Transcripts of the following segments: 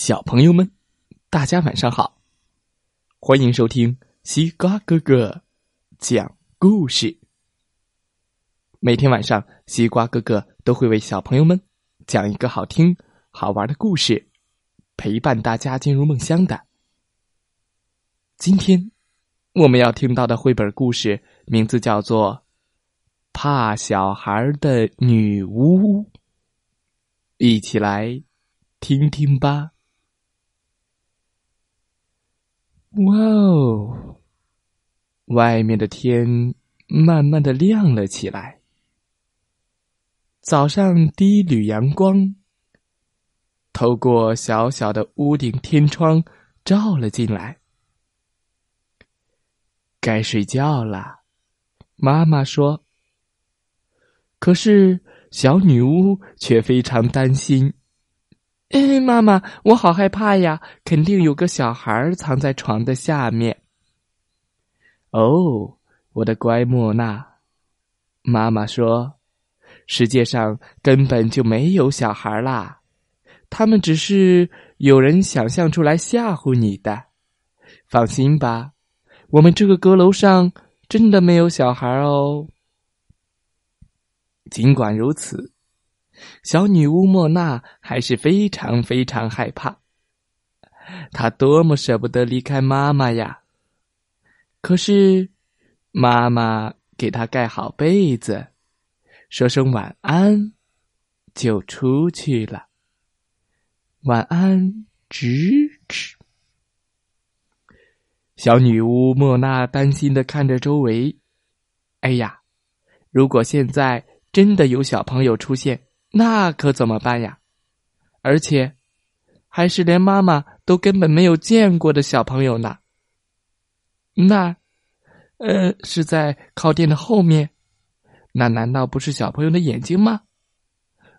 小朋友们，大家晚上好！欢迎收听西瓜哥哥讲故事。每天晚上，西瓜哥哥都会为小朋友们讲一个好听、好玩的故事，陪伴大家进入梦乡的。今天我们要听到的绘本故事名字叫做《怕小孩的女巫》，一起来听听吧。哇哦！外面的天慢慢的亮了起来。早上第一缕阳光透过小小的屋顶天窗照了进来。该睡觉了，妈妈说。可是小女巫却非常担心。哎，妈妈，我好害怕呀！肯定有个小孩藏在床的下面。哦，我的乖莫娜，妈妈说，世界上根本就没有小孩啦，他们只是有人想象出来吓唬你的。放心吧，我们这个阁楼上真的没有小孩哦。尽管如此。小女巫莫娜还是非常非常害怕，她多么舍不得离开妈妈呀！可是，妈妈给她盖好被子，说声晚安，就出去了。晚安，吱吱。小女巫莫娜担心的看着周围，哎呀，如果现在真的有小朋友出现，那可怎么办呀？而且，还是连妈妈都根本没有见过的小朋友呢。那，呃，是在靠垫的后面，那难道不是小朋友的眼睛吗？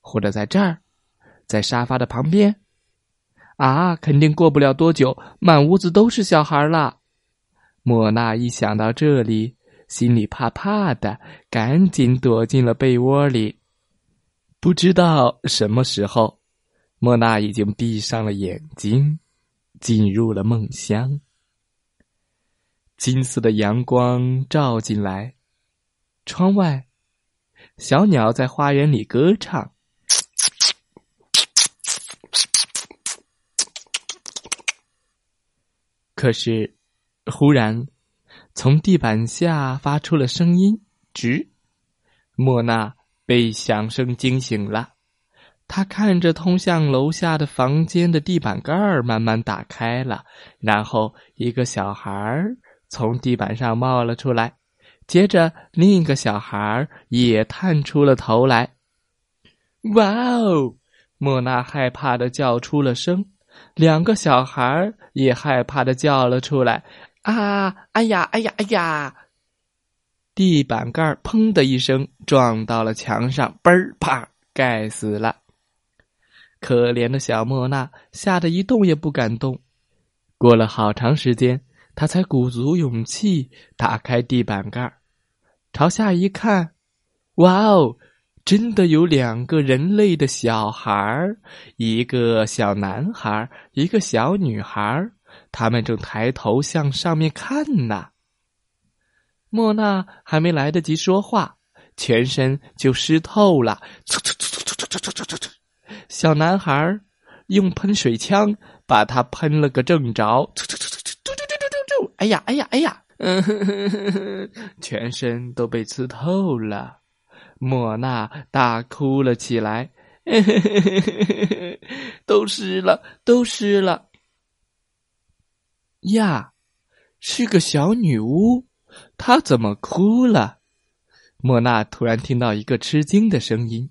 或者在这儿，在沙发的旁边？啊，肯定过不了多久，满屋子都是小孩了。莫娜一想到这里，心里怕怕的，赶紧躲进了被窝里。不知道什么时候，莫娜已经闭上了眼睛，进入了梦乡。金色的阳光照进来，窗外，小鸟在花园里歌唱。可是，忽然，从地板下发出了声音：“吱！”莫娜。被响声惊醒了，他看着通向楼下的房间的地板盖儿慢慢打开了，然后一个小孩儿从地板上冒了出来，接着另一个小孩儿也探出了头来。哇哦！莫娜害怕的叫出了声，两个小孩儿也害怕的叫了出来。啊！哎呀！哎呀！哎呀！地板盖砰的一声撞到了墙上，嘣儿啪，盖死了。可怜的小莫娜吓得一动也不敢动。过了好长时间，他才鼓足勇气打开地板盖朝下一看，哇哦，真的有两个人类的小孩儿，一个小男孩，一个小女孩，他们正抬头向上面看呢。莫娜还没来得及说话，全身就湿透了。小男孩用喷水枪把他喷了个正着。哎呀，哎呀，哎呀！嗯，全身都被刺透了。莫娜大哭了起来，嘿嘿嘿嘿嘿都湿了，都湿了。呀，是个小女巫。他怎么哭了？莫娜突然听到一个吃惊的声音，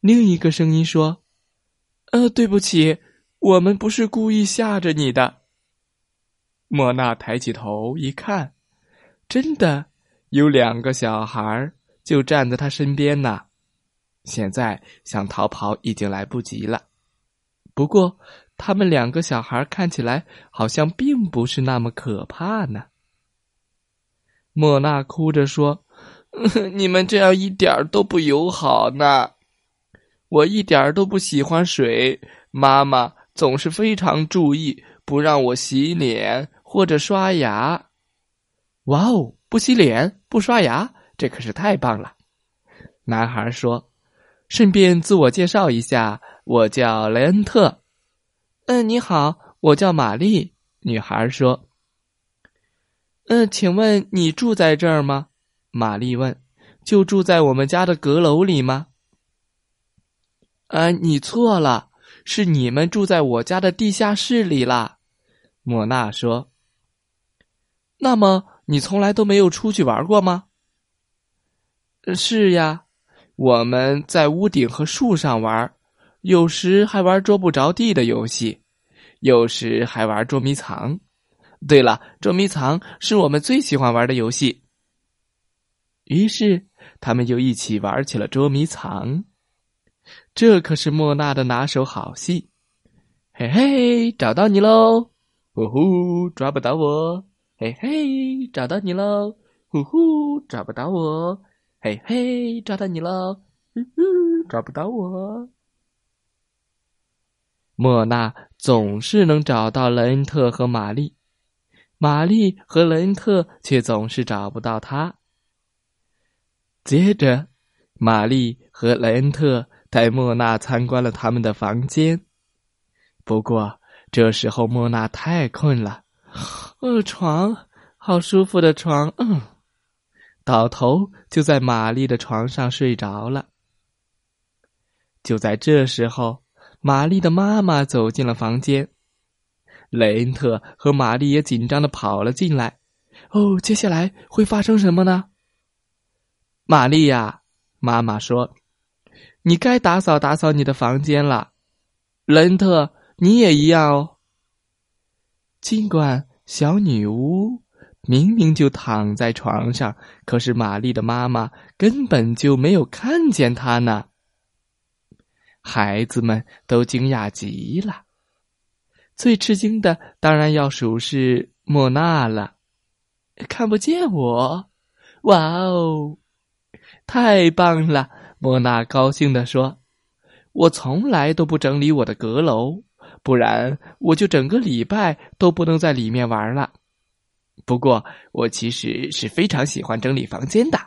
另一个声音说：“呃，对不起，我们不是故意吓着你的。”莫娜抬起头一看，真的有两个小孩就站在他身边呢。现在想逃跑已经来不及了。不过，他们两个小孩看起来好像并不是那么可怕呢。莫娜哭着说：“你们这样一点都不友好呢，我一点都不喜欢水。妈妈总是非常注意，不让我洗脸或者刷牙。哇哦，不洗脸不刷牙，这可是太棒了！男孩说：“顺便自我介绍一下，我叫雷恩特。”嗯，你好，我叫玛丽。女孩说：“嗯，请问你住在这儿吗？”玛丽问：“就住在我们家的阁楼里吗？”啊，你错了，是你们住在我家的地下室里啦。”莫娜说。“那么你从来都没有出去玩过吗？”“是呀，我们在屋顶和树上玩，有时还玩捉不着地的游戏，有时还玩捉迷藏。对了，捉迷藏是我们最喜欢玩的游戏。”于是，他们又一起玩起了捉迷藏。这可是莫娜的拿手好戏。嘿嘿，找到你喽！呼呼，抓不到我！嘿嘿，找到你喽！呼呼，抓不到我！嘿嘿，找到你喽！呼呼，抓不到我。莫娜总是能找到雷恩特和玛丽，玛丽和雷恩特却总是找不到他。接着，玛丽和雷恩特带莫娜参观了他们的房间。不过，这时候莫娜太困了，呃，床，好舒服的床，嗯，倒头就在玛丽的床上睡着了。就在这时候，玛丽的妈妈走进了房间，雷恩特和玛丽也紧张的跑了进来。哦，接下来会发生什么呢？玛丽呀，妈妈说：“你该打扫打扫你的房间了。”雷恩特，你也一样哦。尽管小女巫明明就躺在床上，可是玛丽的妈妈根本就没有看见她呢。孩子们都惊讶极了，最吃惊的当然要数是莫娜了。看不见我，哇哦！太棒了，莫娜高兴地说：“我从来都不整理我的阁楼，不然我就整个礼拜都不能在里面玩了。不过，我其实是非常喜欢整理房间的。”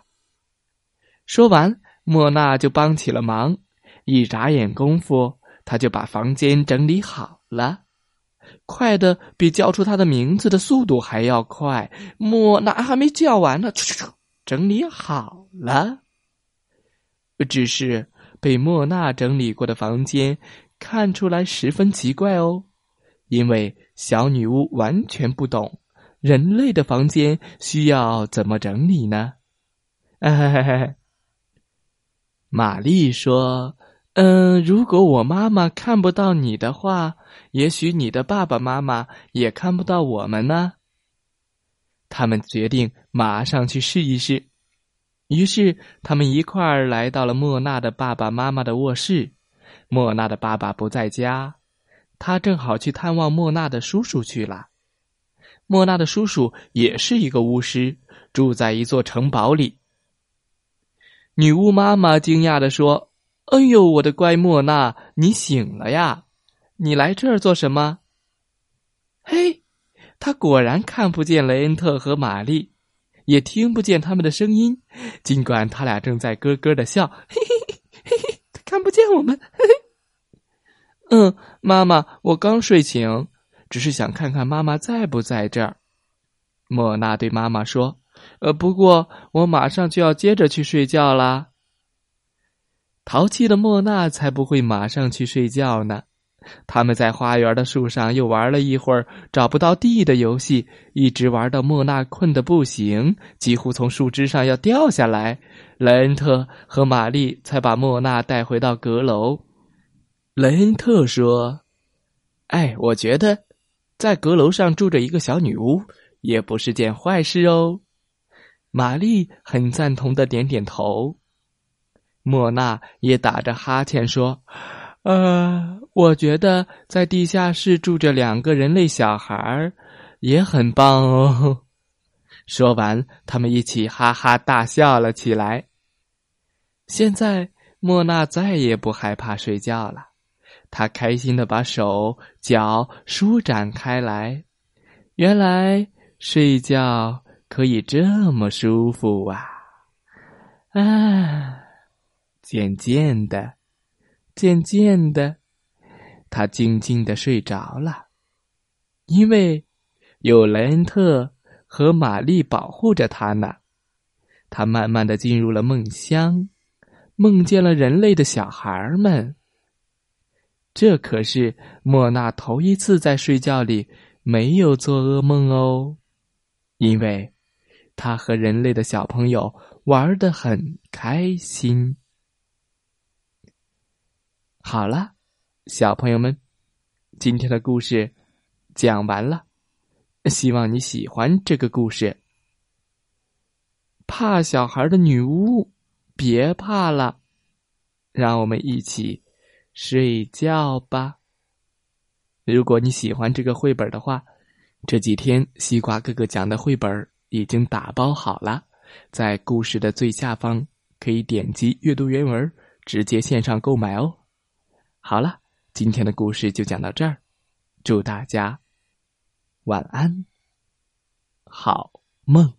说完，莫娜就帮起了忙。一眨眼功夫，她就把房间整理好了，快的比叫出她的名字的速度还要快。莫娜还没叫完呢，整理好了。只是被莫娜整理过的房间看出来十分奇怪哦，因为小女巫完全不懂人类的房间需要怎么整理呢？嘿嘿嘿玛丽说：“嗯，如果我妈妈看不到你的话，也许你的爸爸妈妈也看不到我们呢。”他们决定马上去试一试。于是，他们一块儿来到了莫娜的爸爸妈妈的卧室。莫娜的爸爸不在家，他正好去探望莫娜的叔叔去了。莫娜的叔叔也是一个巫师，住在一座城堡里。女巫妈妈惊讶的说：“哎呦，我的乖莫娜，你醒了呀？你来这儿做什么？”嘿，他果然看不见雷恩特和玛丽。也听不见他们的声音，尽管他俩正在咯咯的笑。嘿嘿嘿嘿，看不见我们。嘿嘿。嗯，妈妈，我刚睡醒，只是想看看妈妈在不在这儿。莫娜对妈妈说：“呃，不过我马上就要接着去睡觉啦。”淘气的莫娜才不会马上去睡觉呢。他们在花园的树上又玩了一会儿找不到地的游戏，一直玩到莫娜困得不行，几乎从树枝上要掉下来。莱恩特和玛丽才把莫娜带回到阁楼。雷恩特说：“哎，我觉得在阁楼上住着一个小女巫也不是件坏事哦。”玛丽很赞同的点点头。莫娜也打着哈欠说。呃，我觉得在地下室住着两个人类小孩儿也很棒哦。说完，他们一起哈哈大笑了起来。现在，莫娜再也不害怕睡觉了，她开心的把手脚舒展开来。原来睡觉可以这么舒服啊！啊，渐渐的，渐渐的，他静静的睡着了，因为有莱恩特和玛丽保护着他呢。他慢慢的进入了梦乡，梦见了人类的小孩们。这可是莫娜头一次在睡觉里没有做噩梦哦，因为他和人类的小朋友玩的很开心。好了，小朋友们，今天的故事讲完了，希望你喜欢这个故事。怕小孩的女巫，别怕了，让我们一起睡觉吧。如果你喜欢这个绘本的话，这几天西瓜哥哥讲的绘本已经打包好了，在故事的最下方可以点击阅读原文，直接线上购买哦。好了，今天的故事就讲到这儿，祝大家晚安，好梦。